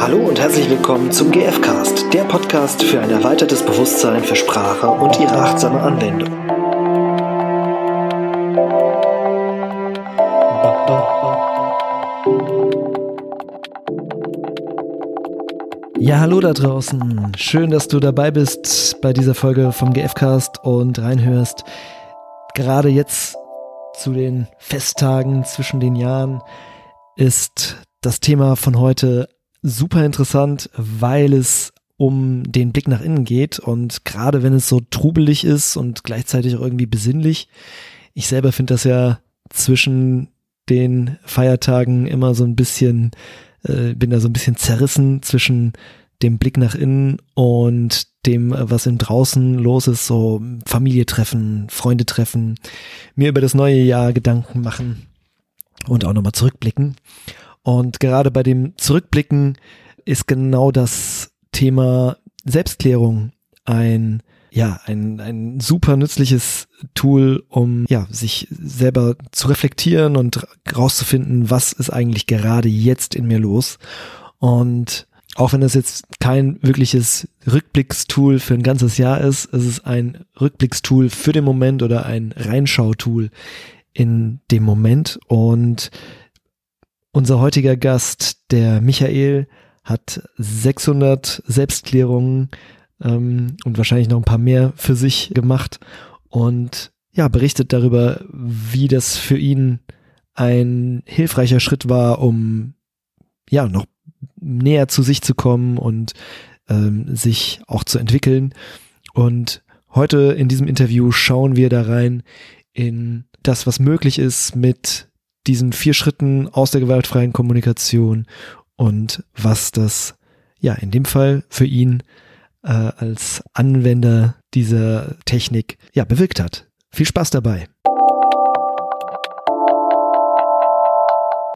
Hallo und herzlich willkommen zum GFcast, der Podcast für ein erweitertes Bewusstsein für Sprache und ihre achtsame Anwendung. Ja, hallo da draußen. Schön, dass du dabei bist bei dieser Folge vom GFcast und reinhörst. Gerade jetzt zu den Festtagen zwischen den Jahren ist das Thema von heute super interessant, weil es um den Blick nach innen geht und gerade wenn es so trubelig ist und gleichzeitig auch irgendwie besinnlich. Ich selber finde das ja zwischen den Feiertagen immer so ein bisschen, äh, bin da so ein bisschen zerrissen zwischen dem Blick nach innen und dem, was im Draußen los ist, so Familie treffen, Freunde treffen, mir über das neue Jahr Gedanken machen und auch nochmal zurückblicken. Und gerade bei dem Zurückblicken ist genau das Thema Selbstklärung ein ja, ein, ein super nützliches Tool, um ja, sich selber zu reflektieren und rauszufinden, was ist eigentlich gerade jetzt in mir los. Und auch wenn das jetzt kein wirkliches Rückblickstool für ein ganzes Jahr ist, ist es ein Rückblickstool für den Moment oder ein Reinschautool in dem Moment. Und unser heutiger Gast, der Michael, hat 600 Selbstklärungen ähm, und wahrscheinlich noch ein paar mehr für sich gemacht und ja, berichtet darüber, wie das für ihn ein hilfreicher Schritt war, um ja noch näher zu sich zu kommen und ähm, sich auch zu entwickeln. Und heute in diesem Interview schauen wir da rein in das, was möglich ist mit diesen vier Schritten aus der gewaltfreien Kommunikation und was das ja in dem Fall für ihn äh, als Anwender dieser Technik ja bewirkt hat. Viel Spaß dabei.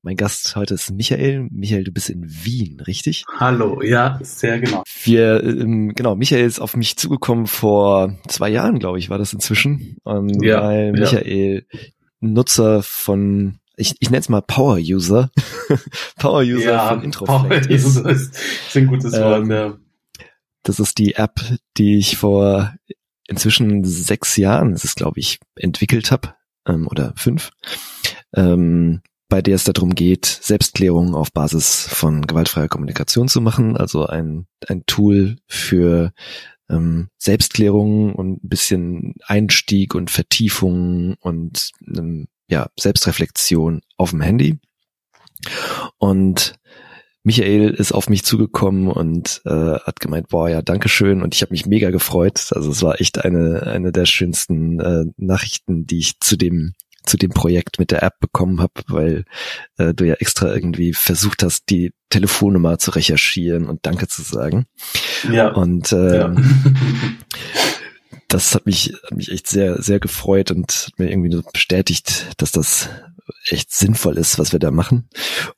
Mein Gast heute ist Michael. Michael, du bist in Wien, richtig? Hallo, ja, sehr genau. Wir, ähm, genau, Michael ist auf mich zugekommen vor zwei Jahren, glaube ich, war das inzwischen. Ähm, ja, weil Michael ja. Nutzer von ich, ich nenne es mal Power User. Power User ja, von Introflex. Power User ist, ist ein gutes Wort, ähm, ja. Das ist die App, die ich vor inzwischen sechs Jahren, das ist glaube ich, entwickelt habe, ähm, oder fünf, ähm, bei der es darum geht, Selbstklärung auf Basis von gewaltfreier Kommunikation zu machen, also ein, ein Tool für ähm, Selbstklärung und ein bisschen Einstieg und Vertiefung und ähm, ja, Selbstreflexion auf dem Handy. Und Michael ist auf mich zugekommen und äh, hat gemeint, boah, ja, danke schön. Und ich habe mich mega gefreut. Also es war echt eine, eine der schönsten äh, Nachrichten, die ich zu dem zu dem Projekt mit der App bekommen habe, weil äh, du ja extra irgendwie versucht hast, die Telefonnummer zu recherchieren und Danke zu sagen. Ja. Und äh, ja. das hat mich, hat mich echt sehr, sehr gefreut und mir irgendwie bestätigt, dass das echt sinnvoll ist, was wir da machen.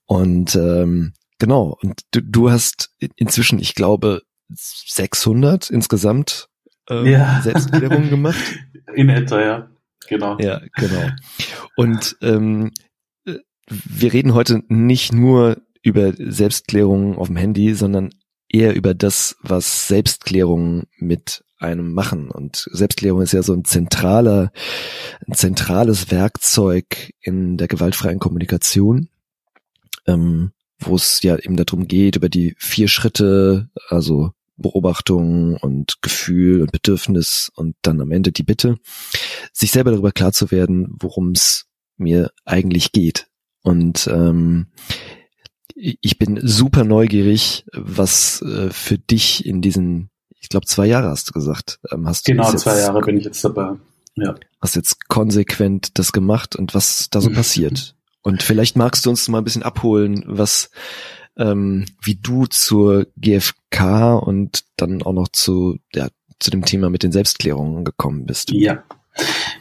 Und ähm, genau, und du, du hast inzwischen, ich glaube, 600 insgesamt ähm, ja. Selbstklärungen gemacht. In etwa, ja. Genau. Ja, genau. Und ähm, wir reden heute nicht nur über Selbstklärungen auf dem Handy, sondern eher über das, was Selbstklärung mit einem machen. Und Selbstklärung ist ja so ein zentraler, ein zentrales Werkzeug in der gewaltfreien Kommunikation, ähm, wo es ja eben darum geht, über die vier Schritte, also Beobachtung und Gefühl und Bedürfnis und dann am Ende die Bitte, sich selber darüber klar zu werden, worum es mir eigentlich geht. Und ähm, ich bin super neugierig, was äh, für dich in diesen ich glaube, zwei Jahre hast du gesagt. Ähm, hast genau, du zwei Jahre bin ich jetzt dabei. Ja. Hast jetzt konsequent das gemacht und was da so passiert. Und vielleicht magst du uns mal ein bisschen abholen, was, ähm, wie du zur GfK und dann auch noch zu, ja, zu dem Thema mit den Selbstklärungen gekommen bist. Ja.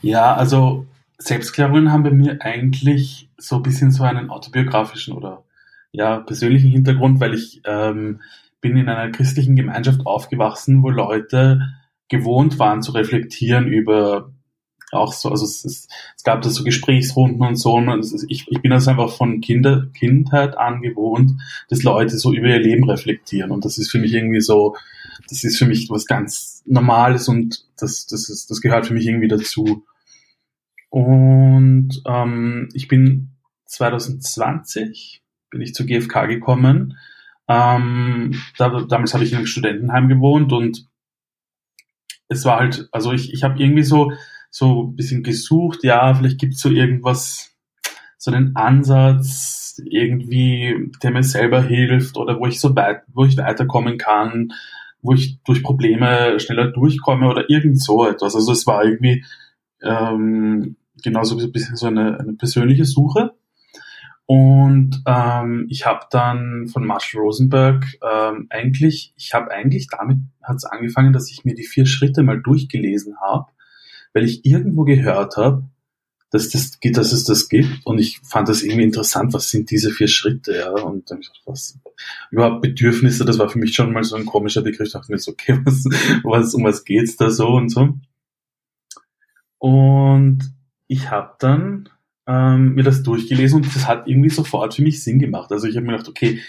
Ja, also Selbstklärungen haben bei mir eigentlich so ein bisschen so einen autobiografischen oder ja, persönlichen Hintergrund, weil ich ähm, bin in einer christlichen Gemeinschaft aufgewachsen, wo Leute gewohnt waren zu reflektieren über auch so, also es, ist, es gab da so Gesprächsrunden und so. Und ich, ich bin das einfach von Kinder, Kindheit an gewohnt, dass Leute so über ihr Leben reflektieren. Und das ist für mich irgendwie so, das ist für mich was ganz Normales und das, das, ist, das gehört für mich irgendwie dazu. Und ähm, ich bin 2020 bin ich zur GfK gekommen. Ähm, da, damals habe ich in einem Studentenheim gewohnt und es war halt, also ich, ich habe irgendwie so, so ein bisschen gesucht, ja, vielleicht gibt es so irgendwas, so einen Ansatz, irgendwie, der mir selber hilft oder wo ich so weit, wo ich weiterkommen kann, wo ich durch Probleme schneller durchkomme oder irgend so etwas. Also es war irgendwie ähm, genauso ein bisschen so eine, eine persönliche Suche. Und ähm, ich habe dann von Marshall Rosenberg ähm, eigentlich, ich habe eigentlich damit hat es angefangen, dass ich mir die vier Schritte mal durchgelesen habe, weil ich irgendwo gehört habe, dass, das, dass es das gibt. Und ich fand das irgendwie interessant, was sind diese vier Schritte, ja, und dann ich gedacht, was, überhaupt Bedürfnisse, das war für mich schon mal so ein komischer Begriff, ich dachte mir so, okay, was, was, um was geht's da so und so. Und ich habe dann ähm, mir das durchgelesen und das hat irgendwie sofort für mich Sinn gemacht. Also ich habe mir gedacht, okay,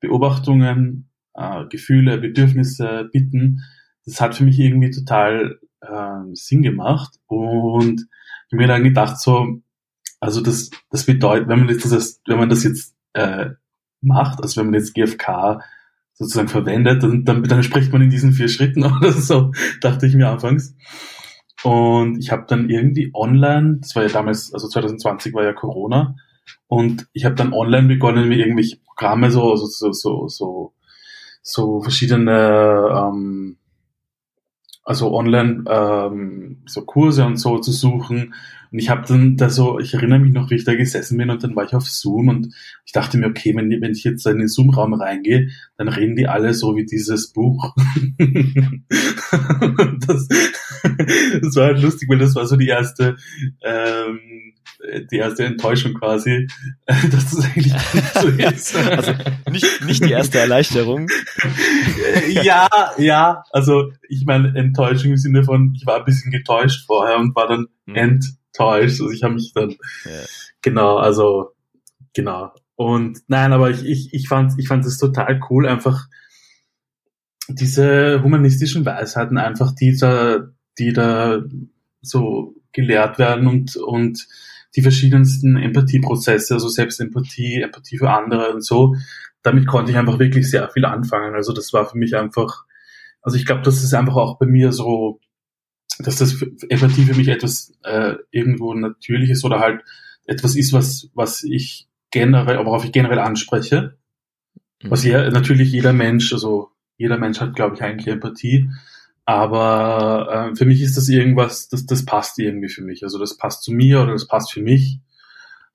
Beobachtungen, äh, Gefühle, Bedürfnisse, Bitten, das hat für mich irgendwie total äh, Sinn gemacht und ich habe mir dann gedacht so, also das, das bedeutet, wenn man jetzt das, wenn man das jetzt äh, macht, also wenn man jetzt GFK sozusagen verwendet, dann, dann, dann spricht man in diesen vier Schritten oder so, dachte ich mir anfangs. Und ich habe dann irgendwie online, das war ja damals, also 2020 war ja Corona, und ich habe dann online begonnen, mir irgendwelche Programme so, so, so, so, so, so verschiedene ähm, also online ähm, so Kurse und so zu suchen. Und ich habe dann da so, ich erinnere mich noch, wie ich da gesessen bin und dann war ich auf Zoom und ich dachte mir, okay, wenn, wenn ich jetzt in den Zoom-Raum reingehe, dann reden die alle so wie dieses Buch. das, das war halt lustig, weil das war so die erste ähm, die erste Enttäuschung quasi, dass das eigentlich nicht so ist. Also nicht, nicht die erste Erleichterung. ja, ja, also ich meine Enttäuschung im Sinne von, ich war ein bisschen getäuscht vorher und war dann mhm. Enttäuscht. Also ich habe mich dann, ja. genau, also genau. Und nein, aber ich, ich, ich fand ich fand es total cool, einfach diese humanistischen Weisheiten einfach, die da, die da so gelehrt werden und, und die verschiedensten Empathieprozesse, also Selbstempathie, Empathie für andere und so. Damit konnte ich einfach wirklich sehr viel anfangen. Also das war für mich einfach, also ich glaube, das ist einfach auch bei mir so, dass das Empathie für mich etwas äh, irgendwo Natürliches oder halt etwas ist, was, was ich generell, worauf ich generell anspreche. Was mhm. ja natürlich jeder Mensch, also jeder Mensch hat, glaube ich, eigentlich Empathie. Aber äh, für mich ist das irgendwas, das, das passt irgendwie für mich. Also das passt zu mir oder das passt für mich.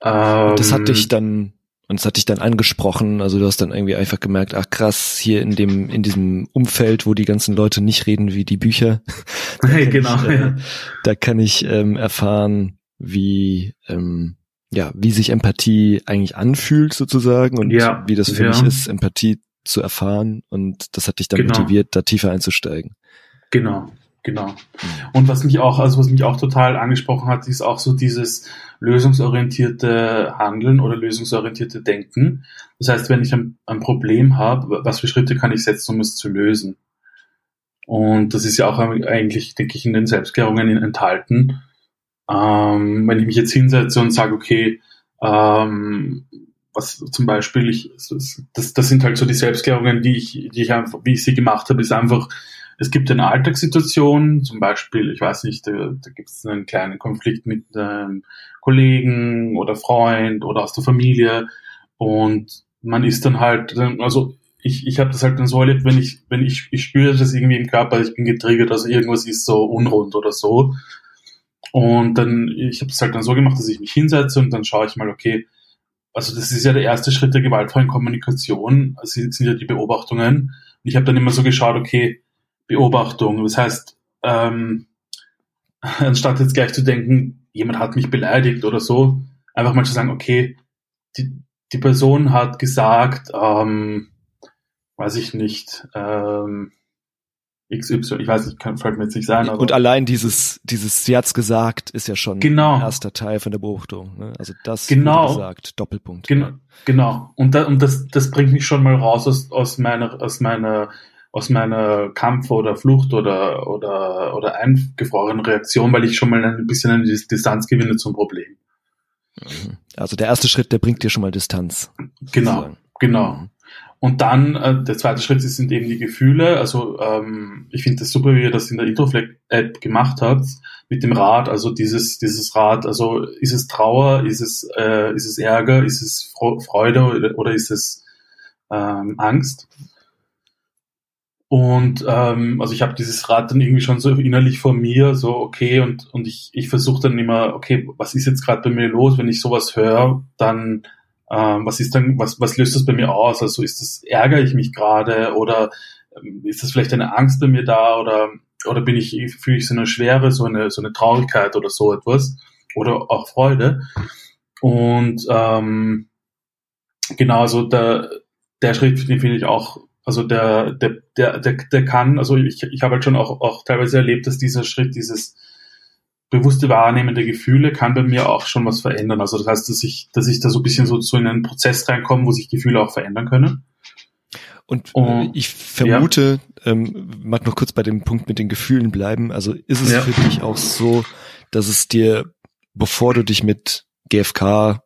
Ähm, das hat dich dann und es hat dich dann angesprochen, also du hast dann irgendwie einfach gemerkt, ach krass, hier in dem, in diesem Umfeld, wo die ganzen Leute nicht reden wie die Bücher. hey, genau. Ich, äh, Da kann ich ähm, erfahren, wie, ähm, ja, wie sich Empathie eigentlich anfühlt sozusagen und ja, wie das für ja. mich ist, Empathie zu erfahren. Und das hat dich dann genau. motiviert, da tiefer einzusteigen. Genau, genau. Und was mich auch, also was mich auch total angesprochen hat, ist auch so dieses lösungsorientierte Handeln oder lösungsorientierte Denken. Das heißt, wenn ich ein, ein Problem habe, was für Schritte kann ich setzen, um es zu lösen? Und das ist ja auch eigentlich, denke ich, in den Selbstklärungen enthalten. Ähm, wenn ich mich jetzt hinsetze und sage, okay, ähm, was zum Beispiel ich, das, das sind halt so die Selbstklärungen, die ich, die ich einfach, wie ich sie gemacht habe, ist einfach, es gibt eine Alltagssituation, zum Beispiel, ich weiß nicht, da, da gibt es einen kleinen Konflikt mit einem Kollegen oder Freund oder aus der Familie und man ist dann halt, also ich, ich habe das halt dann so erlebt, wenn ich, wenn ich, ich spüre das irgendwie im Körper, ich bin getriggert, also irgendwas ist so unrund oder so. Und dann, ich habe es halt dann so gemacht, dass ich mich hinsetze und dann schaue ich mal, okay, also das ist ja der erste Schritt der gewaltfreien Kommunikation, das sind ja die Beobachtungen. Und ich habe dann immer so geschaut, okay, Beobachtung. Das heißt, ähm, anstatt jetzt gleich zu denken, jemand hat mich beleidigt oder so, einfach mal zu sagen, okay, die, die Person hat gesagt, ähm, weiß ich nicht, ähm, XY, ich weiß nicht, kann, fällt mir jetzt nicht sein. Und allein dieses, dieses Sie hat's gesagt, ist ja schon genau. ein erster Teil von der Beobachtung. Ne? Also das genau. gesagt, Doppelpunkt. Genau, genau. Und, da, und das, das bringt mich schon mal raus aus, aus meiner, aus meiner, aus meiner Kampf- oder Flucht- oder, oder, oder eingefrorenen Reaktion, weil ich schon mal ein bisschen eine Distanz gewinne zum Problem. Mhm. Also der erste Schritt, der bringt dir schon mal Distanz. Genau, sozusagen. genau. Mhm. Und dann, äh, der zweite Schritt sind eben die Gefühle. Also ähm, ich finde das super, wie ihr das in der Introflex-App gemacht habt, mit dem Rad, also dieses, dieses Rad, also ist es Trauer, ist es, äh, ist es Ärger, ist es Freude oder, oder ist es ähm, Angst? Und ähm, also ich habe dieses Rad dann irgendwie schon so innerlich vor mir, so okay, und, und ich, ich versuche dann immer, okay, was ist jetzt gerade bei mir los, wenn ich sowas höre, dann ähm, was ist dann, was, was löst das bei mir aus? Also ist das, ärgere ich mich gerade oder ähm, ist das vielleicht eine Angst bei mir da oder, oder bin ich, fühle ich so eine Schwere, so eine, so eine Traurigkeit oder so etwas oder auch Freude? Und ähm, genau, also der, der Schritt, den finde ich auch, also der, der, der, der, der kann, also ich, ich habe halt schon auch, auch teilweise erlebt, dass dieser Schritt, dieses bewusste Wahrnehmen der Gefühle kann bei mir auch schon was verändern. Also das heißt, dass ich, dass ich da so ein bisschen so, so in einen Prozess reinkomme, wo sich Gefühle auch verändern können. Und oh, ich vermute, ja. ähm, mag noch kurz bei dem Punkt mit den Gefühlen bleiben. Also ist es ja. für dich auch so, dass es dir, bevor du dich mit GFK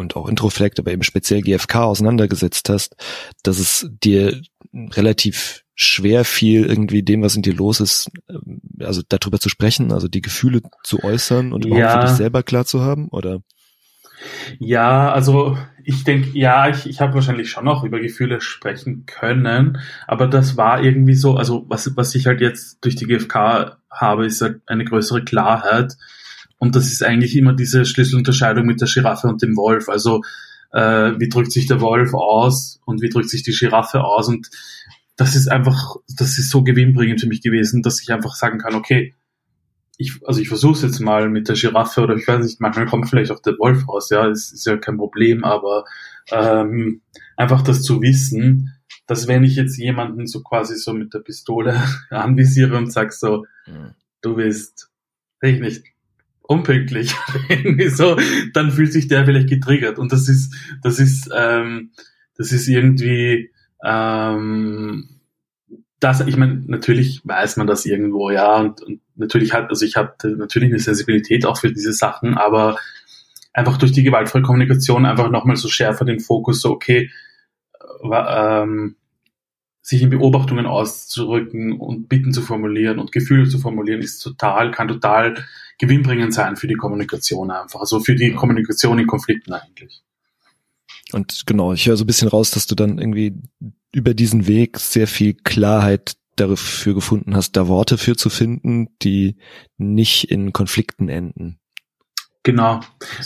und auch Introflect, aber eben speziell GFK auseinandergesetzt hast, dass es dir relativ schwer fiel, irgendwie dem, was in dir los ist, ähm, also darüber zu sprechen, also die Gefühle zu äußern und überhaupt ja. für dich selber klar zu haben, oder? Ja, also ich denke, ja, ich, ich habe wahrscheinlich schon noch über Gefühle sprechen können, aber das war irgendwie so, also was, was ich halt jetzt durch die GfK habe, ist halt eine größere Klarheit. Und das ist eigentlich immer diese Schlüsselunterscheidung mit der Giraffe und dem Wolf. Also äh, wie drückt sich der Wolf aus und wie drückt sich die Giraffe aus. Und das ist einfach, das ist so gewinnbringend für mich gewesen, dass ich einfach sagen kann, okay, ich, also ich versuche es jetzt mal mit der Giraffe oder ich weiß nicht, manchmal kommt vielleicht auch der Wolf raus, ja, es ist ja kein Problem, aber ähm, einfach das zu wissen, dass wenn ich jetzt jemanden so quasi so mit der Pistole anvisiere und sag so, mhm. du bist, ich nicht, unpünktlich, irgendwie so, dann fühlt sich der vielleicht getriggert. Und das ist, das ist, ähm, das ist irgendwie, ähm, das, ich meine, natürlich weiß man das irgendwo, ja, und, und natürlich hat, also ich habe natürlich eine Sensibilität auch für diese Sachen, aber einfach durch die gewaltfreie Kommunikation einfach nochmal so schärfer den Fokus, so okay, äh, ähm, sich in Beobachtungen auszurücken und Bitten zu formulieren und Gefühle zu formulieren, ist total, kann total gewinnbringend sein für die Kommunikation einfach, also für die Kommunikation in Konflikten eigentlich. Und genau, ich höre so ein bisschen raus, dass du dann irgendwie über diesen Weg sehr viel Klarheit dafür gefunden hast, da Worte für zu finden, die nicht in Konflikten enden. Genau,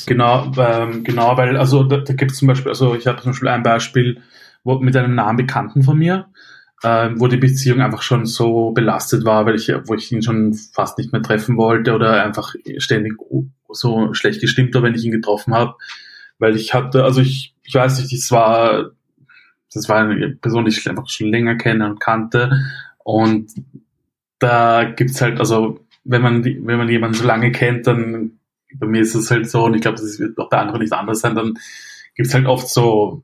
genau, ähm, genau, weil also da, da gibt es zum Beispiel, also ich habe zum Beispiel ein Beispiel wo, mit einem nahen Bekannten von mir, äh, wo die Beziehung einfach schon so belastet war, weil ich, wo ich ihn schon fast nicht mehr treffen wollte oder einfach ständig so schlecht gestimmt war, wenn ich ihn getroffen habe, weil ich hatte, also ich, ich weiß nicht, das war das war eine Person, die ich einfach schon länger kenne und kannte. Und da gibt's halt, also wenn man, wenn man jemanden so lange kennt, dann bei mir ist es halt so, und ich glaube, das wird auch bei anderen nicht anders sein, dann gibt's halt oft so,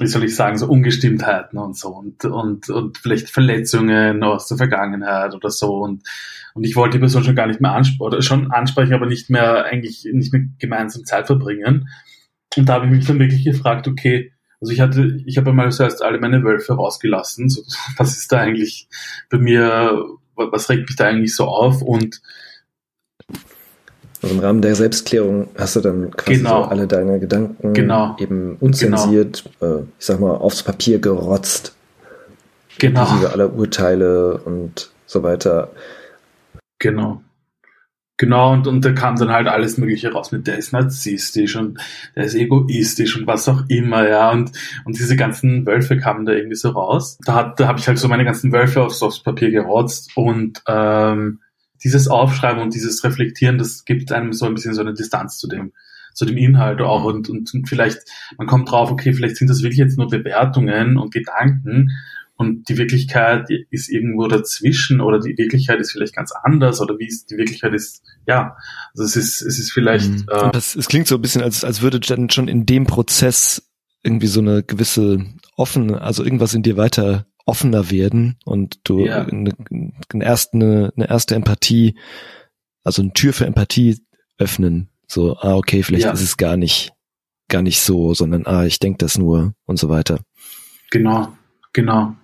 wie soll ich sagen, so Ungestimmtheiten und so und, und, und vielleicht Verletzungen aus der Vergangenheit oder so. Und, und ich wollte die Person schon gar nicht mehr ansprechen, oder schon ansprechen, aber nicht mehr eigentlich nicht mehr gemeinsam Zeit verbringen. Und da habe ich mich dann wirklich gefragt, okay, also ich hatte, ich habe einmal zuerst alle meine Wölfe rausgelassen. So, was ist da eigentlich bei mir, was regt mich da eigentlich so auf? Und also im Rahmen der Selbstklärung hast du dann quasi genau. so alle deine Gedanken genau. eben unzensiert, genau. äh, ich sag mal, aufs Papier gerotzt. Genau. Inklusive aller Urteile und so weiter. Genau. Genau, und, und da kam dann halt alles Mögliche raus mit, der ist narzisstisch und der ist egoistisch und was auch immer, ja, und, und diese ganzen Wölfe kamen da irgendwie so raus. Da, hat, da habe ich halt so meine ganzen Wölfe aufs, aufs Papier gerotzt und ähm, dieses Aufschreiben und dieses Reflektieren, das gibt einem so ein bisschen so eine Distanz zu dem, zu dem Inhalt auch und, und, und vielleicht, man kommt drauf, okay, vielleicht sind das wirklich jetzt nur Bewertungen und Gedanken und die Wirklichkeit ist irgendwo dazwischen oder die Wirklichkeit ist vielleicht ganz anders oder wie ist die Wirklichkeit ist, ja, also es ist, es ist vielleicht. Mhm. Äh, das, es klingt so ein bisschen, als, als würde dann schon in dem Prozess irgendwie so eine gewisse offene, also irgendwas in dir weiter offener werden und du ja. eine, eine, erste, eine, eine erste Empathie, also eine Tür für Empathie öffnen. So, ah, okay, vielleicht ja. ist es gar nicht, gar nicht so, sondern ah, ich denke das nur und so weiter. Genau, genau.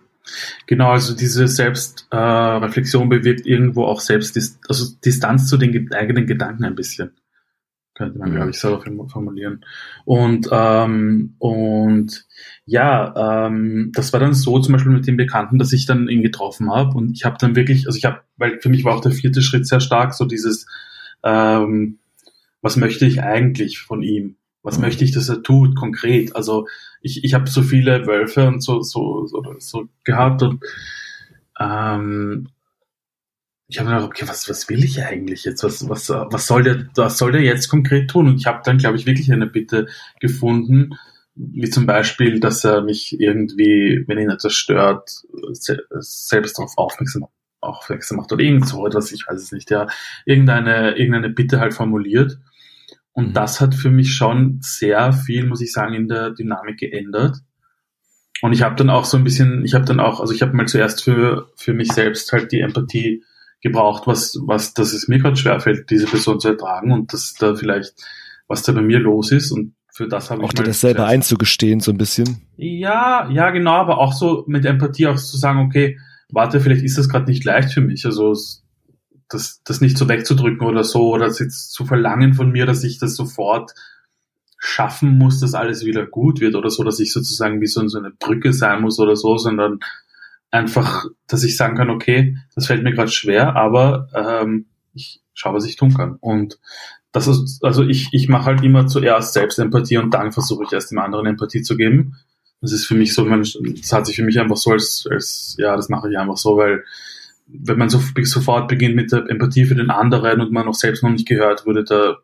Genau, also diese Selbstreflexion äh, bewirkt irgendwo auch selbst, also Distanz zu den eigenen Gedanken ein bisschen könnte man, glaube ich, so formulieren. Und, ähm, und ja, ähm, das war dann so zum Beispiel mit dem Bekannten, dass ich dann ihn getroffen habe und ich habe dann wirklich, also ich habe, weil für mich war auch der vierte Schritt sehr stark, so dieses, ähm, was möchte ich eigentlich von ihm? Was mhm. möchte ich, dass er tut, konkret? Also ich, ich habe so viele Wölfe und so, so, so, so gehabt und ähm, ich habe mir gedacht, okay, was, was will ich eigentlich jetzt? Was, was, was soll der, was soll der jetzt konkret tun? Und ich habe dann, glaube ich, wirklich eine Bitte gefunden, wie zum Beispiel, dass er mich irgendwie, wenn ihn etwas stört, selbst darauf aufmerksam, aufmerksam macht oder irgend so etwas, ich weiß es nicht, ja, irgendeine, irgendeine Bitte halt formuliert. Und mhm. das hat für mich schon sehr viel, muss ich sagen, in der Dynamik geändert. Und ich habe dann auch so ein bisschen, ich habe dann auch, also ich habe mal zuerst für, für mich selbst halt die Empathie gebraucht, was, was, dass es mir gerade schwerfällt, diese Person zu ertragen und dass da vielleicht, was da bei mir los ist und für das habe ich. Auch dir das selber einzugestehen, so ein bisschen. Ja, ja, genau, aber auch so mit Empathie auch zu sagen, okay, warte, vielleicht ist das gerade nicht leicht für mich. Also das, das nicht so wegzudrücken oder so, oder das jetzt zu verlangen von mir, dass ich das sofort schaffen muss, dass alles wieder gut wird oder so, dass ich sozusagen wie so, so eine Brücke sein muss oder so, sondern einfach, dass ich sagen kann, okay, das fällt mir gerade schwer, aber ähm, ich schaue, was ich tun kann. Und das ist, also ich, ich mache halt immer zuerst Selbstempathie und dann versuche ich erst dem anderen Empathie zu geben. Das ist für mich so, das hat sich für mich einfach so als, als ja, das mache ich einfach so, weil wenn man so, sofort beginnt mit der Empathie für den anderen und man noch selbst noch nicht gehört wurde, da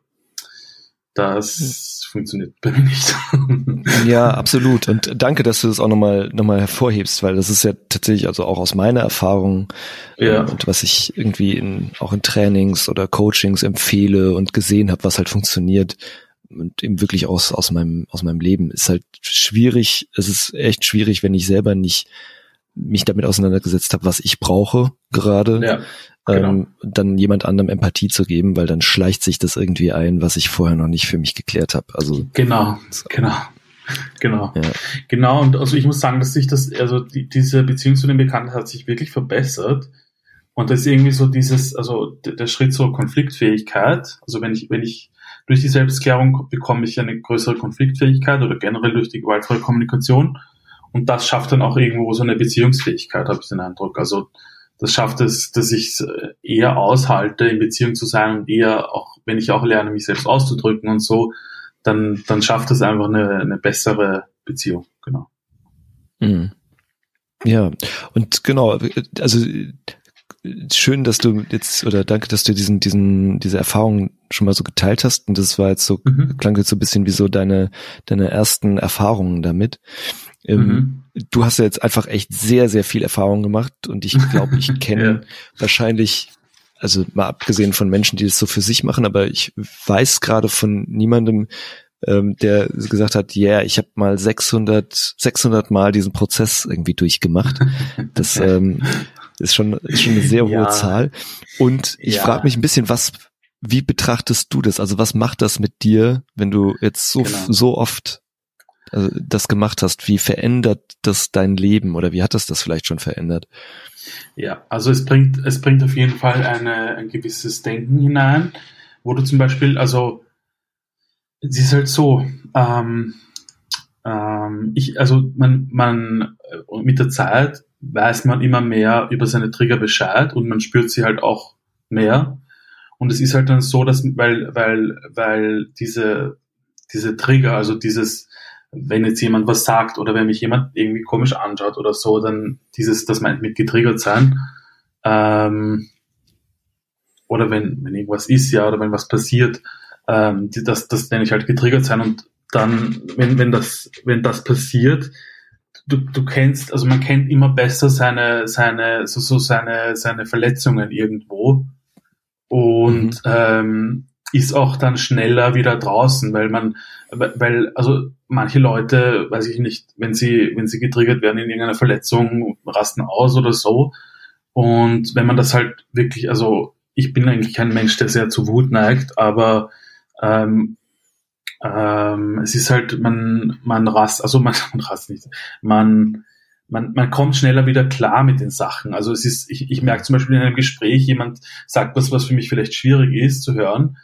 das funktioniert bei mir nicht. ja, absolut. Und danke, dass du das auch nochmal noch mal hervorhebst, weil das ist ja tatsächlich also auch aus meiner Erfahrung ja. ähm, und was ich irgendwie in, auch in Trainings oder Coachings empfehle und gesehen habe, was halt funktioniert und eben wirklich aus, aus meinem, aus meinem Leben ist halt schwierig. Es ist echt schwierig, wenn ich selber nicht mich damit auseinandergesetzt habe, was ich brauche gerade. Ja. Genau. ähm, dann jemand anderem Empathie zu geben, weil dann schleicht sich das irgendwie ein, was ich vorher noch nicht für mich geklärt habe. Also genau, so. genau. Genau. Ja. Genau, und also ich muss sagen, dass sich das, also die, diese Beziehung zu den Bekannten hat sich wirklich verbessert. Und das ist irgendwie so dieses, also der, Schritt zur Konfliktfähigkeit. Also wenn ich, wenn ich durch die Selbstklärung bekomme ich eine größere Konfliktfähigkeit oder generell durch die gewaltfreie Kommunikation. Und das schafft dann auch irgendwo so eine Beziehungsfähigkeit, habe ich den Eindruck. Also das schafft es, dass ich es eher aushalte, in Beziehung zu sein und eher auch, wenn ich auch lerne, mich selbst auszudrücken und so, dann, dann schafft es einfach eine, eine bessere Beziehung, genau. Mhm. Ja, und genau, also schön, dass du jetzt, oder danke, dass du diesen, diesen, diese Erfahrung schon mal so geteilt hast. Und das war jetzt so, mhm. klang jetzt so ein bisschen wie so deine, deine ersten Erfahrungen damit. Ähm, mhm. Du hast ja jetzt einfach echt sehr, sehr viel Erfahrung gemacht und ich glaube, ich kenne ja. wahrscheinlich, also mal abgesehen von Menschen, die das so für sich machen, aber ich weiß gerade von niemandem, ähm, der gesagt hat, ja, yeah, ich habe mal 600, 600 Mal diesen Prozess irgendwie durchgemacht. Das ähm, ist schon, ist schon eine sehr hohe ja. Zahl. Und ich ja. frage mich ein bisschen, was, wie betrachtest du das? Also was macht das mit dir, wenn du jetzt so, genau. so oft also das gemacht hast, wie verändert das dein Leben oder wie hat das das vielleicht schon verändert? Ja, also es bringt, es bringt auf jeden Fall eine, ein gewisses Denken hinein, wo du zum Beispiel, also es ist halt so, ähm, ähm, ich, also man, man äh, mit der Zeit weiß man immer mehr über seine Trigger Bescheid und man spürt sie halt auch mehr. Und es ist halt dann so, dass, weil, weil, weil diese, diese Trigger, also dieses, wenn jetzt jemand was sagt oder wenn mich jemand irgendwie komisch anschaut oder so, dann dieses, das meint mit getriggert sein. Ähm, oder wenn, wenn irgendwas ist, ja, oder wenn was passiert, ähm, das, das nenne ich halt getriggert sein und dann, wenn, wenn das, wenn das passiert, du, du kennst, also man kennt immer besser seine, seine, so, so seine, seine Verletzungen irgendwo und mhm. ähm, ist auch dann schneller wieder draußen, weil man, weil, also manche Leute, weiß ich nicht, wenn sie, wenn sie getriggert werden in irgendeiner Verletzung, rasten aus oder so. Und wenn man das halt wirklich, also ich bin eigentlich kein Mensch, der sehr zu Wut neigt, aber ähm, ähm, es ist halt, man, man rast, also man, man rast nicht, man, man, man kommt schneller wieder klar mit den Sachen. Also es ist, ich, ich merke zum Beispiel in einem Gespräch, jemand sagt was, was für mich vielleicht schwierig ist zu hören,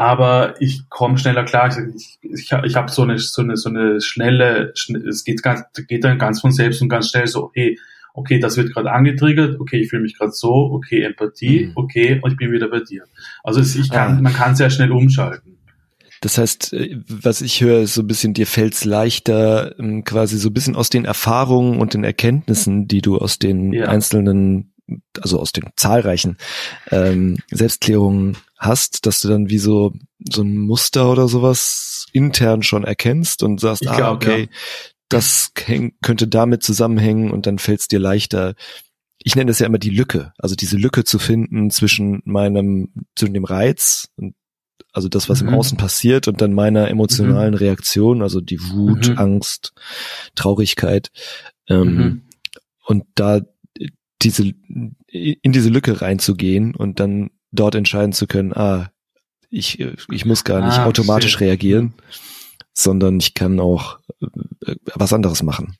aber ich komme schneller klar. Ich, ich, ich habe so eine, so eine, so eine schnelle, es geht, ganz, geht dann ganz von selbst und ganz schnell so, hey, okay, das wird gerade angetriggert, okay, ich fühle mich gerade so, okay, Empathie, mhm. okay, und ich bin wieder bei dir. Also es, ich kann, ah. man kann sehr schnell umschalten. Das heißt, äh, was ich höre, ist so ein bisschen, dir fällt es leichter, ähm, quasi so ein bisschen aus den Erfahrungen und den Erkenntnissen, die du aus den ja. einzelnen, also aus den zahlreichen ähm, Selbstklärungen hast, dass du dann wie so so ein Muster oder sowas intern schon erkennst und sagst, ah, glaub, okay, ja. das könnte damit zusammenhängen und dann fällt es dir leichter. Ich nenne das ja immer die Lücke, also diese Lücke zu finden zwischen meinem, zwischen dem Reiz und also das, was mhm. im Außen passiert und dann meiner emotionalen mhm. Reaktion, also die Wut, mhm. Angst, Traurigkeit. Ähm, mhm. und da diese, in diese Lücke reinzugehen und dann dort entscheiden zu können, ah, ich, ich muss gar nicht ah, automatisch stimmt. reagieren, sondern ich kann auch äh, was anderes machen.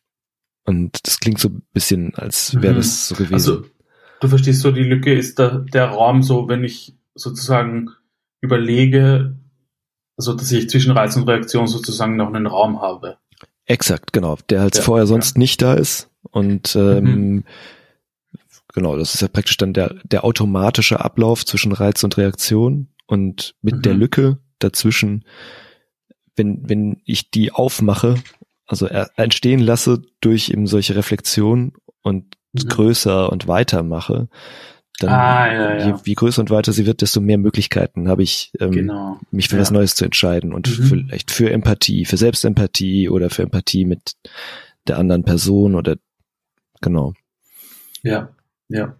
Und das klingt so ein bisschen, als wäre mhm. das so gewesen. Also, du verstehst so, die Lücke ist da, der Raum so, wenn ich sozusagen überlege, also dass ich zwischen Reiz und Reaktion sozusagen noch einen Raum habe. Exakt, genau, der halt ja, vorher sonst ja. nicht da ist. Und ähm, mhm. Genau, das ist ja praktisch dann der, der automatische Ablauf zwischen Reiz und Reaktion und mit mhm. der Lücke dazwischen, wenn, wenn ich die aufmache, also entstehen lasse durch eben solche Reflexionen und mhm. größer und weiter mache, dann ah, ja, ja. Je, wie größer und weiter sie wird, desto mehr Möglichkeiten habe ich, ähm, genau. mich für ja. was Neues zu entscheiden und mhm. vielleicht für Empathie, für Selbstempathie oder für Empathie mit der anderen Person oder genau. Ja, ja.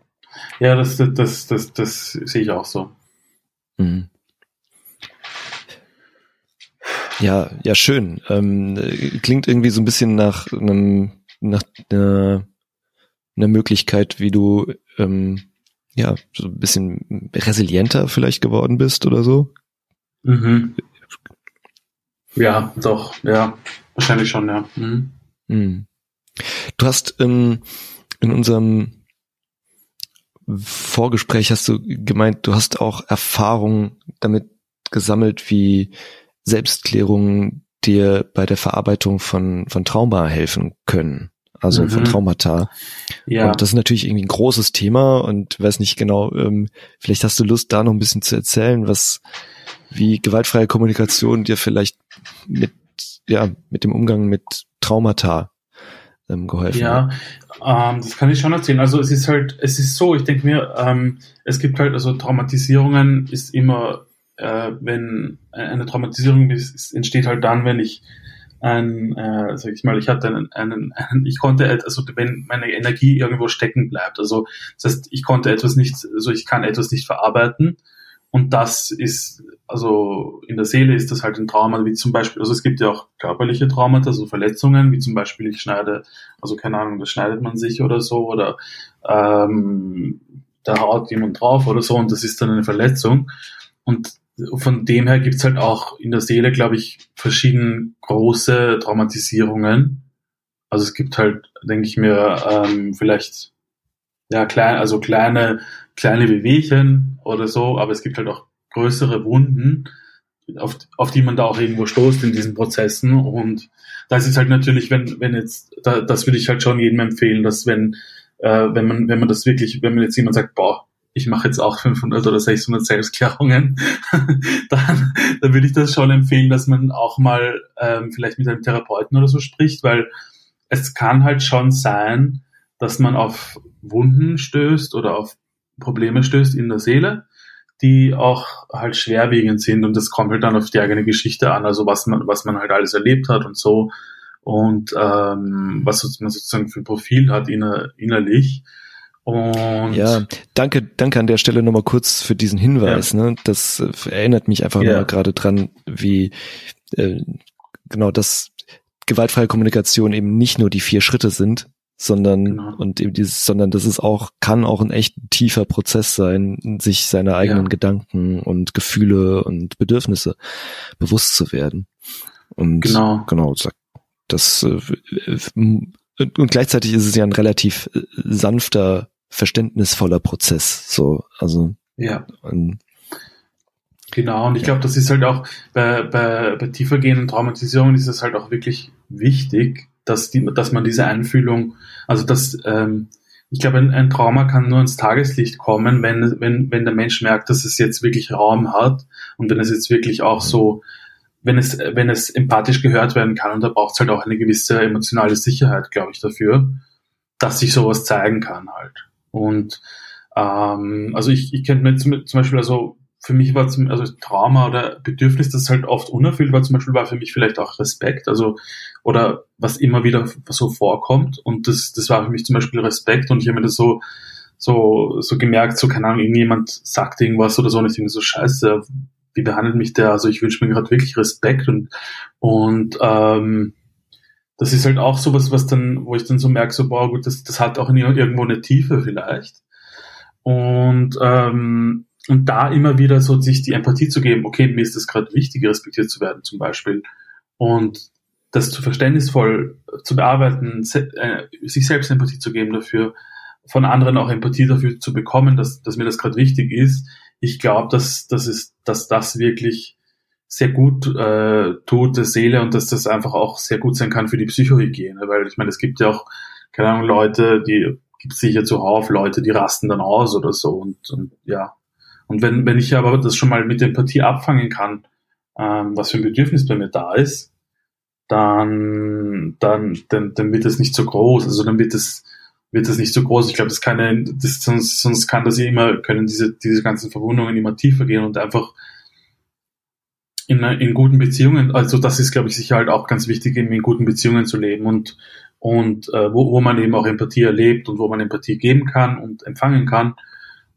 Ja, das, das, das, das, das sehe ich auch so. Mhm. Ja, ja, schön. Ähm, klingt irgendwie so ein bisschen nach einem, nach einer, einer Möglichkeit, wie du ähm, ja, so ein bisschen resilienter vielleicht geworden bist oder so? Mhm. Ja, doch, ja, wahrscheinlich schon, ja. Mhm. Mhm. Du hast ähm, in unserem Vorgespräch hast du gemeint, du hast auch Erfahrung damit gesammelt, wie Selbstklärungen dir bei der Verarbeitung von, von Trauma helfen können also mhm. von Traumata. Ja. Und das ist natürlich irgendwie ein großes Thema und weiß nicht genau, ähm, vielleicht hast du Lust, da noch ein bisschen zu erzählen, was, wie gewaltfreie Kommunikation dir vielleicht mit, ja, mit dem Umgang mit Traumata ähm, geholfen ja, hat. Ähm, das kann ich schon erzählen. Also es ist halt, es ist so, ich denke mir, ähm, es gibt halt, also Traumatisierungen ist immer, äh, wenn eine Traumatisierung ist, ist, entsteht halt dann, wenn ich ein, äh, sag ich mal, ich hatte einen, einen, einen, ich konnte, also wenn meine Energie irgendwo stecken bleibt, also das heißt, ich konnte etwas nicht, also ich kann etwas nicht verarbeiten und das ist, also in der Seele ist das halt ein Trauma, wie zum Beispiel, also es gibt ja auch körperliche Traumata, also Verletzungen, wie zum Beispiel ich schneide, also keine Ahnung, da schneidet man sich oder so oder ähm, da haut jemand drauf oder so und das ist dann eine Verletzung und von dem her gibt's halt auch in der Seele, glaube ich, verschiedene große Traumatisierungen. Also es gibt halt, denke ich mir, ähm, vielleicht ja klein, also kleine kleine Wehwehchen oder so, aber es gibt halt auch größere Wunden, auf, auf die man da auch irgendwo stoßt in diesen Prozessen. Und da ist halt natürlich, wenn wenn jetzt, da, das würde ich halt schon jedem empfehlen, dass wenn äh, wenn man wenn man das wirklich, wenn man jetzt jemand sagt, boah ich mache jetzt auch 500 oder 600 Selbstklärungen, dann, dann würde ich das schon empfehlen, dass man auch mal ähm, vielleicht mit einem Therapeuten oder so spricht, weil es kann halt schon sein, dass man auf Wunden stößt oder auf Probleme stößt in der Seele, die auch halt schwerwiegend sind und das kommt halt dann auf die eigene Geschichte an, also was man, was man halt alles erlebt hat und so. und ähm, was man sozusagen für ein Profil hat inner, innerlich. Und ja, danke, danke an der Stelle nochmal kurz für diesen Hinweis. Ja. Ne? Das äh, erinnert mich einfach ja. gerade dran, wie äh, genau das gewaltfreie Kommunikation eben nicht nur die vier Schritte sind, sondern genau. und eben dieses, sondern das ist auch kann auch ein echt tiefer Prozess sein, sich seiner eigenen ja. Gedanken und Gefühle und Bedürfnisse bewusst zu werden. Und genau, genau, das äh, und gleichzeitig ist es ja ein relativ äh, sanfter, verständnisvoller Prozess. So, also ja. Und, Genau, und ich glaube, das ist halt auch bei, bei, bei tiefergehenden Traumatisierungen ist es halt auch wirklich wichtig, dass, die, dass man diese Einfühlung, also dass, ähm, ich glaube, ein, ein Trauma kann nur ins Tageslicht kommen, wenn, wenn, wenn der Mensch merkt, dass es jetzt wirklich Raum hat und wenn es jetzt wirklich auch so, wenn es, wenn es empathisch gehört werden kann und da braucht es halt auch eine gewisse emotionale Sicherheit, glaube ich, dafür, dass sich sowas zeigen kann halt. Und ähm, also ich, ich könnte mir zum, zum Beispiel also für mich war zum, also Trauma oder Bedürfnis, das halt oft unerfüllt war, zum Beispiel war für mich vielleicht auch Respekt, also oder was immer wieder so vorkommt. Und das, das war für mich zum Beispiel Respekt. Und ich habe mir das so so so gemerkt, so keine Ahnung, irgendjemand sagt irgendwas oder so und ich denke so Scheiße, wie behandelt mich der? Also ich wünsche mir gerade wirklich Respekt. Und und ähm, das ist halt auch so was, was dann, wo ich dann so merke, so boah gut, das, das hat auch irgendwo eine Tiefe vielleicht. Und ähm, und da immer wieder so sich die Empathie zu geben, okay, mir ist es gerade wichtig, respektiert zu werden zum Beispiel. Und das zu verständnisvoll zu bearbeiten, äh, sich selbst Empathie zu geben dafür, von anderen auch Empathie dafür zu bekommen, dass, dass mir das gerade wichtig ist. Ich glaube, dass, dass, ist, dass das wirklich sehr gut äh, tut der Seele und dass das einfach auch sehr gut sein kann für die Psychohygiene, weil ich meine, es gibt ja auch, keine Ahnung, Leute, die gibt es sicher zuhauf Leute, die rasten dann aus oder so und, und ja, und wenn, wenn ich aber das schon mal mit Empathie abfangen kann, ähm, was für ein Bedürfnis bei mir da ist, dann, dann, dann, dann wird es nicht so groß. Also dann wird es, wird es nicht so groß. Ich glaube, das kann das, sonst, sonst kann das ja immer, können diese, diese ganzen Verwundungen immer tiefer gehen und einfach in, in guten Beziehungen, also das ist, glaube ich, sicher halt auch ganz wichtig, eben in guten Beziehungen zu leben und, und äh, wo, wo man eben auch Empathie erlebt und wo man Empathie geben kann und empfangen kann.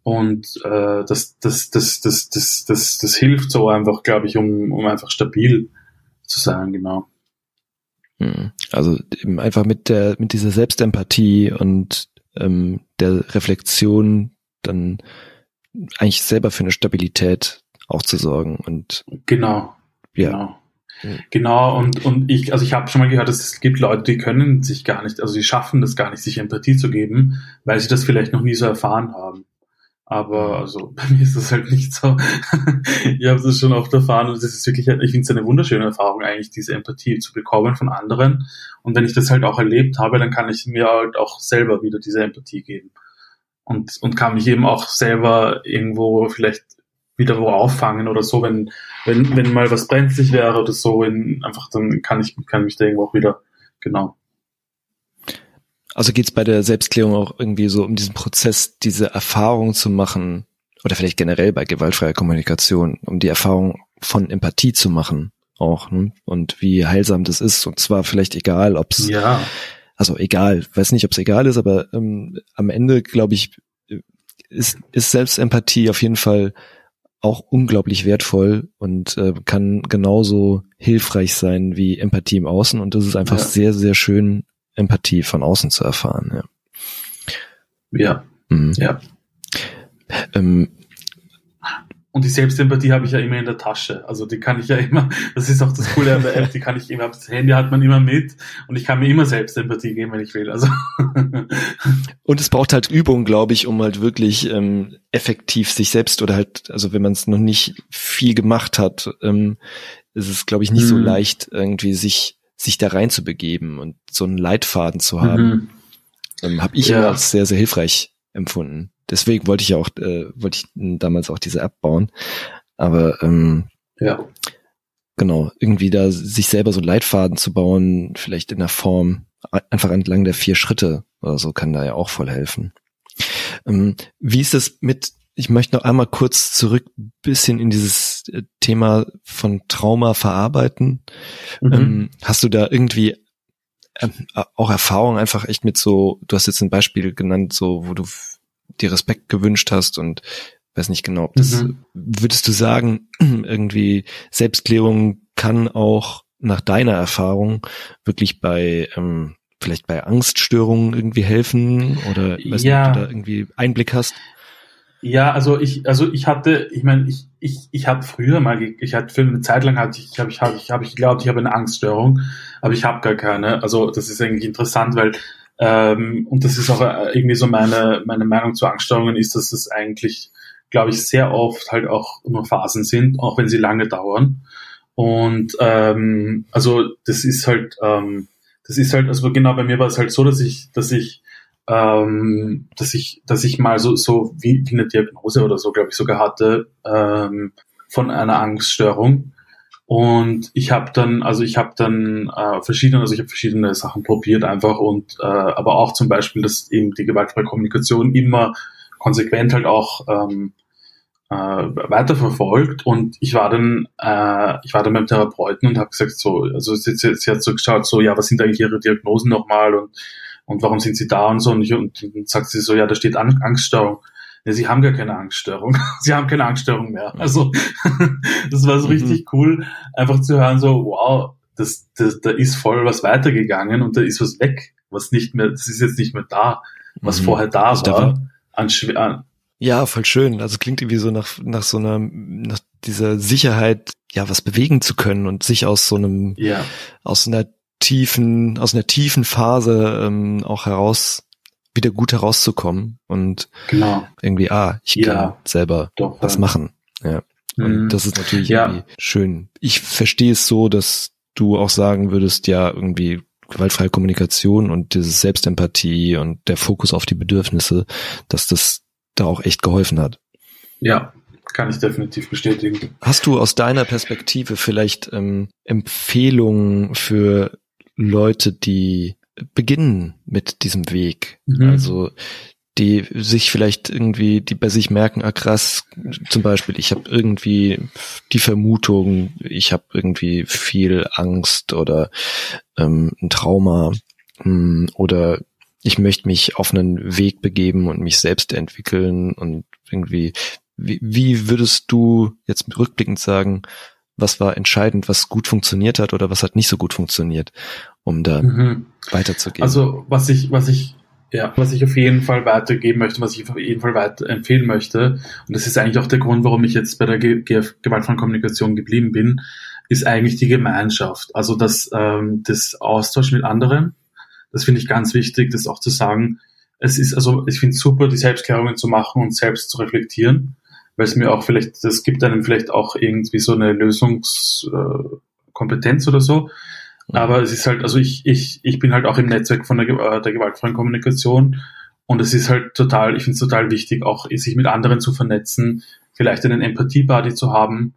Und äh, das, das, das, das, das, das, das hilft so einfach, glaube ich, um, um einfach stabil zu sein, genau. Hm. Also eben einfach mit der, mit dieser Selbstempathie und ähm, der Reflexion dann eigentlich selber für eine Stabilität auch zu sorgen und genau, ja. genau. Genau, und, und ich, also ich habe schon mal gehört, dass es gibt Leute, die können sich gar nicht, also die schaffen das gar nicht, sich Empathie zu geben, weil sie das vielleicht noch nie so erfahren haben. Aber mhm. also bei mir ist das halt nicht so. ich habe das schon oft erfahren und es ist wirklich, ich finde es eine wunderschöne Erfahrung eigentlich, diese Empathie zu bekommen von anderen. Und wenn ich das halt auch erlebt habe, dann kann ich mir halt auch selber wieder diese Empathie geben. Und, und kann mich eben auch selber irgendwo vielleicht wieder wo auffangen oder so, wenn, wenn, wenn mal was brenzlig wäre oder so, in, einfach dann kann ich, kann mich da irgendwo auch wieder, genau, also geht es bei der Selbstklärung auch irgendwie so um diesen Prozess, diese Erfahrung zu machen, oder vielleicht generell bei gewaltfreier Kommunikation, um die Erfahrung von Empathie zu machen auch, ne? und wie heilsam das ist. Und zwar vielleicht egal, ob es, ja. also egal, weiß nicht, ob es egal ist, aber ähm, am Ende, glaube ich, ist, ist Selbstempathie auf jeden Fall auch unglaublich wertvoll und äh, kann genauso hilfreich sein wie Empathie im Außen. Und das ist einfach ja. sehr, sehr schön Empathie von außen zu erfahren. Ja. Ja. Mhm. ja. Ähm, und die Selbstempathie habe ich ja immer in der Tasche. Also die kann ich ja immer, das ist auch das Coole an der App, die kann ich immer, das Handy hat man immer mit und ich kann mir immer Selbstempathie geben, wenn ich will. Also. Und es braucht halt Übung, glaube ich, um halt wirklich ähm, effektiv sich selbst oder halt, also wenn man es noch nicht viel gemacht hat, ähm, ist es, glaube ich, nicht hm. so mhm. leicht, irgendwie sich sich da rein zu begeben und so einen Leitfaden zu haben, mhm. ähm, habe ich ja. als sehr, sehr hilfreich empfunden. Deswegen wollte ich ja auch, äh, wollte ich damals auch diese App bauen. Aber ähm, ja. genau, irgendwie da sich selber so einen Leitfaden zu bauen, vielleicht in der Form, einfach entlang der vier Schritte oder so, kann da ja auch voll helfen. Ähm, wie ist es mit ich möchte noch einmal kurz zurück bisschen in dieses äh, Thema von Trauma verarbeiten. Mhm. Ähm, hast du da irgendwie ähm, auch Erfahrung einfach echt mit so, du hast jetzt ein Beispiel genannt, so, wo du dir Respekt gewünscht hast und weiß nicht genau, ob das, mhm. würdest du sagen, irgendwie Selbstklärung kann auch nach deiner Erfahrung wirklich bei, ähm, vielleicht bei Angststörungen irgendwie helfen oder weiß ja. nicht, ob du da irgendwie Einblick hast? Ja, also ich, also ich hatte, ich meine, ich, ich, ich habe früher mal, ich hatte für eine Zeit lang hatte ich, habe ich, habe ich, habe ich geglaubt, ich habe eine Angststörung, aber ich habe gar keine. Also das ist eigentlich interessant, weil ähm, und das ist auch äh, irgendwie so meine meine Meinung zu Angststörungen ist, dass es eigentlich, glaube ich, sehr oft halt auch nur Phasen sind, auch wenn sie lange dauern. Und ähm, also das ist halt, ähm, das ist halt, also genau bei mir war es halt so, dass ich, dass ich ähm, dass ich, dass ich mal so, so wie, wie eine Diagnose oder so, glaube ich, sogar hatte ähm, von einer Angststörung. Und ich habe dann, also ich habe dann äh, verschiedene, also ich habe verschiedene Sachen probiert einfach und äh, aber auch zum Beispiel, dass eben die gewaltfreie Kommunikation immer konsequent halt auch ähm, äh, weiterverfolgt und ich war dann äh, ich war dann beim Therapeuten und habe gesagt so also sie, sie, sie hat so geschaut so ja was sind eigentlich ihre Diagnosen nochmal und und warum sind sie da und so. Und, ich, und dann sagt sie so, ja, da steht Angststörung. Ja, sie haben gar keine Angststörung. sie haben keine Angststörung mehr. Also das war so mhm. richtig cool, einfach zu hören, so, wow, das, das, da ist voll was weitergegangen und da ist was weg, was nicht mehr, das ist jetzt nicht mehr da, was mhm. vorher da also war. An, an, ja, voll schön. Also klingt irgendwie so nach, nach so einer, nach dieser Sicherheit, ja, was bewegen zu können und sich aus so einem, ja. aus einer tiefen, aus einer tiefen Phase ähm, auch heraus wieder gut herauszukommen und genau. irgendwie, ah, ich kann ja, selber doch, was machen. Ja. Und mhm. das ist natürlich ja. irgendwie schön. Ich verstehe es so, dass du auch sagen würdest, ja, irgendwie gewaltfreie Kommunikation und diese Selbstempathie und der Fokus auf die Bedürfnisse, dass das da auch echt geholfen hat. Ja, kann ich definitiv bestätigen. Hast du aus deiner Perspektive vielleicht ähm, Empfehlungen für Leute, die beginnen mit diesem Weg. Mhm. Also die sich vielleicht irgendwie, die bei sich merken, ah krass, zum Beispiel, ich habe irgendwie die Vermutung, ich habe irgendwie viel Angst oder ähm, ein Trauma mh, hm, oder ich möchte mich auf einen Weg begeben und mich selbst entwickeln und irgendwie, wie, wie würdest du jetzt rückblickend sagen, was war entscheidend, was gut funktioniert hat oder was hat nicht so gut funktioniert, um da mhm. weiterzugehen. Also was ich, was ich, ja, was ich auf jeden Fall weitergeben möchte, was ich auf jeden Fall weiter empfehlen möchte, und das ist eigentlich auch der Grund, warum ich jetzt bei der GF gewaltfreien Kommunikation geblieben bin, ist eigentlich die Gemeinschaft. Also das, ähm, das Austausch mit anderen. Das finde ich ganz wichtig, das auch zu sagen. Es ist also, ich finde es super, die Selbstklärungen zu machen und selbst zu reflektieren weil es mir auch vielleicht, das gibt einem vielleicht auch irgendwie so eine Lösungskompetenz äh, oder so. Aber es ist halt, also ich, ich, ich bin halt auch im Netzwerk von der, äh, der gewaltfreien Kommunikation und es ist halt total, ich finde es total wichtig, auch sich mit anderen zu vernetzen, vielleicht einen Empathie-Buddy zu haben.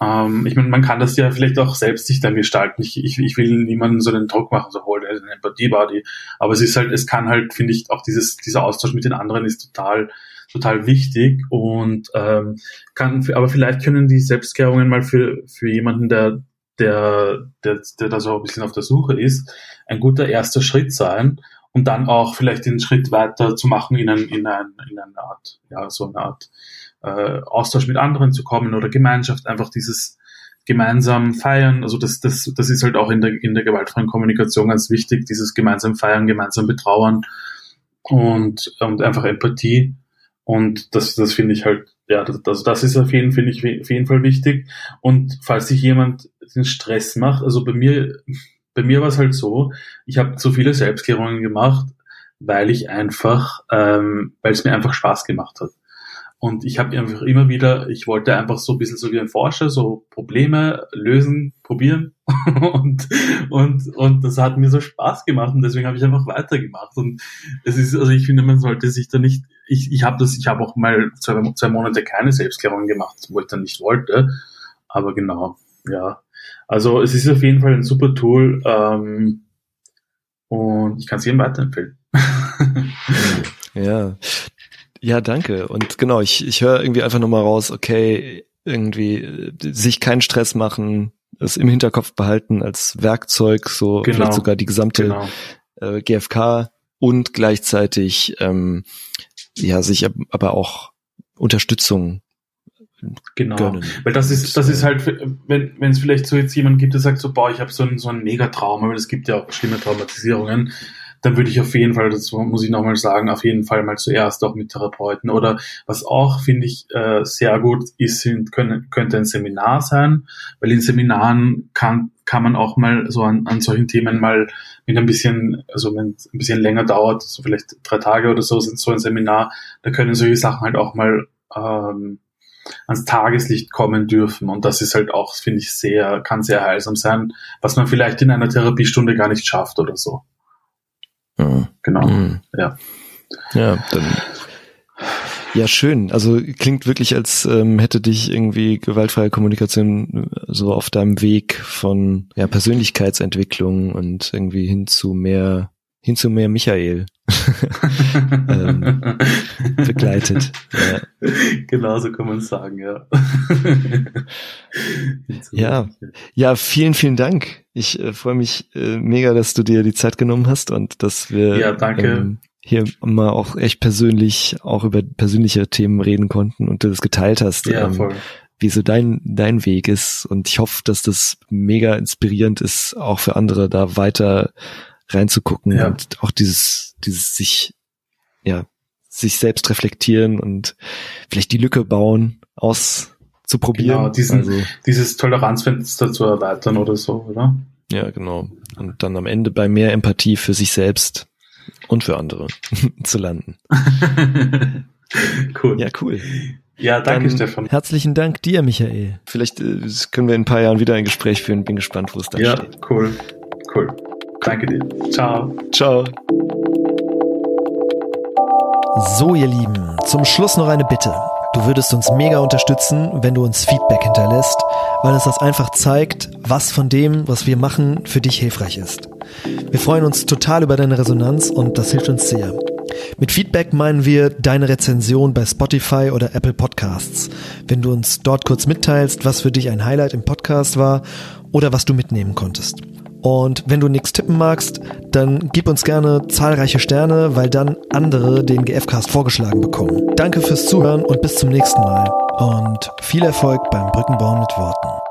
Ähm, ich meine, man kann das ja vielleicht auch selbst sich dann gestalten. Ich, ich, ich will niemanden so einen Druck machen, so hol einen Empathie-Buddy. Aber es ist halt, es kann halt, finde ich, auch dieses, dieser Austausch mit den anderen ist total total wichtig und ähm, kann, aber vielleicht können die Selbstklärungen mal für, für jemanden, der, der, der, der da so ein bisschen auf der Suche ist, ein guter erster Schritt sein und dann auch vielleicht den Schritt weiter zu machen in, ein, in, ein, in eine Art, ja, so eine Art äh, Austausch mit anderen zu kommen oder Gemeinschaft, einfach dieses gemeinsam feiern, also das, das, das ist halt auch in der, in der gewaltfreien Kommunikation ganz wichtig, dieses gemeinsam feiern, gemeinsam betrauern und, und einfach Empathie und das, das finde ich halt, ja, das, das ist auf jeden, finde ich, auf jeden Fall wichtig. Und falls sich jemand den Stress macht, also bei mir, bei mir war es halt so, ich habe so viele Selbstklärungen gemacht, weil ich einfach, ähm, weil es mir einfach Spaß gemacht hat. Und ich habe einfach immer wieder, ich wollte einfach so ein bisschen so wie ein Forscher, so Probleme lösen, probieren. und, und, und das hat mir so Spaß gemacht und deswegen habe ich einfach weitergemacht. Und es ist, also ich finde, man sollte sich da nicht, ich, ich habe das, ich habe auch mal zwei, zwei Monate keine Selbstklärung gemacht, wo ich dann nicht wollte. Aber genau, ja. Also es ist auf jeden Fall ein super Tool ähm, und ich kann es jedem weiterempfehlen. ja, ja, danke. Und genau, ich, ich höre irgendwie einfach nochmal raus, okay, irgendwie sich keinen Stress machen, es im Hinterkopf behalten als Werkzeug, so Genau. vielleicht sogar die gesamte Genau. äh, GfK und gleichzeitig ähm, ja sich ab- aber auch Unterstützung Genau. gönnen. Weil das ist, das ist halt, wenn wenn es vielleicht so jetzt jemand gibt, der sagt so, boah, ich habe so einen so einen Megatrauma, weil es gibt ja auch schlimme Traumatisierungen, dann würde ich auf jeden Fall, das muss ich nochmal sagen, auf jeden Fall mal zuerst auch mit Therapeuten. Oder was auch, finde ich, äh, sehr gut ist, sind, können, könnte ein Seminar sein, weil in Seminaren kann, kann man auch mal so an, an solchen Themen mal mit ein bisschen, also wenn es ein bisschen länger dauert, so vielleicht drei Tage oder so, sind so ein Seminar, da können solche Sachen halt auch mal ähm, ans Tageslicht kommen dürfen. Und das ist halt auch, finde ich, sehr, kann sehr heilsam sein, was man vielleicht in einer Therapiestunde gar nicht schafft oder so. Ja. Genau. Mhm. Ja. Ja, dann. Ja, schön. Also klingt wirklich, als ähm, hätte dich irgendwie gewaltfreie Kommunikation äh, so auf deinem Weg von ja, Persönlichkeitsentwicklung und irgendwie hin zu mehr, hin zu mehr Michael Ähm, begleitet. Ja. Genau so kann man sagen, ja. Ja. ja, vielen, vielen Dank. Ich äh, freue mich äh, mega, dass du dir die Zeit genommen hast und dass wir Ja, ähm, hier mal auch echt persönlich auch über persönliche Themen reden konnten und du das geteilt hast. Ja, ähm, voll. wie so dein, dein Weg ist. Und ich hoffe, dass das mega inspirierend ist, auch für andere da weiter reinzugucken Ja. und auch dieses, dieses sich, ja, sich selbst reflektieren und vielleicht die Lücke bauen, auszuprobieren. Genau, diesen- also, Dieses Toleranzfenster zu erweitern oder so, oder? ja, genau. Und dann am Ende bei mehr Empathie für sich selbst und für andere zu landen. cool. Ja, cool. Ja, danke, Dann Stefan. Herzlichen Dank dir, Michael. Vielleicht äh, können wir in ein paar Jahren wieder ein Gespräch führen. Bin gespannt, wo es dann Ja, steht. cool. Cool. Danke dir. Ciao. Ciao. So, ihr Lieben, zum Schluss noch eine Bitte. Du würdest uns mega unterstützen, wenn du uns Feedback hinterlässt, weil es das einfach zeigt, was von dem, was wir machen, für dich hilfreich ist. Wir freuen uns total über deine Resonanz und das hilft uns sehr. Mit Feedback meinen wir deine Rezension bei Spotify oder Apple Podcasts. Wenn du uns dort kurz mitteilst, was für dich ein Highlight im Podcast war oder was du mitnehmen konntest. Und wenn du nichts tippen magst, dann gib uns gerne zahlreiche Sterne, weil dann andere den GFcast vorgeschlagen bekommen. Danke fürs Zuhören und bis zum nächsten Mal. Und viel Erfolg beim Brückenbauen mit Worten.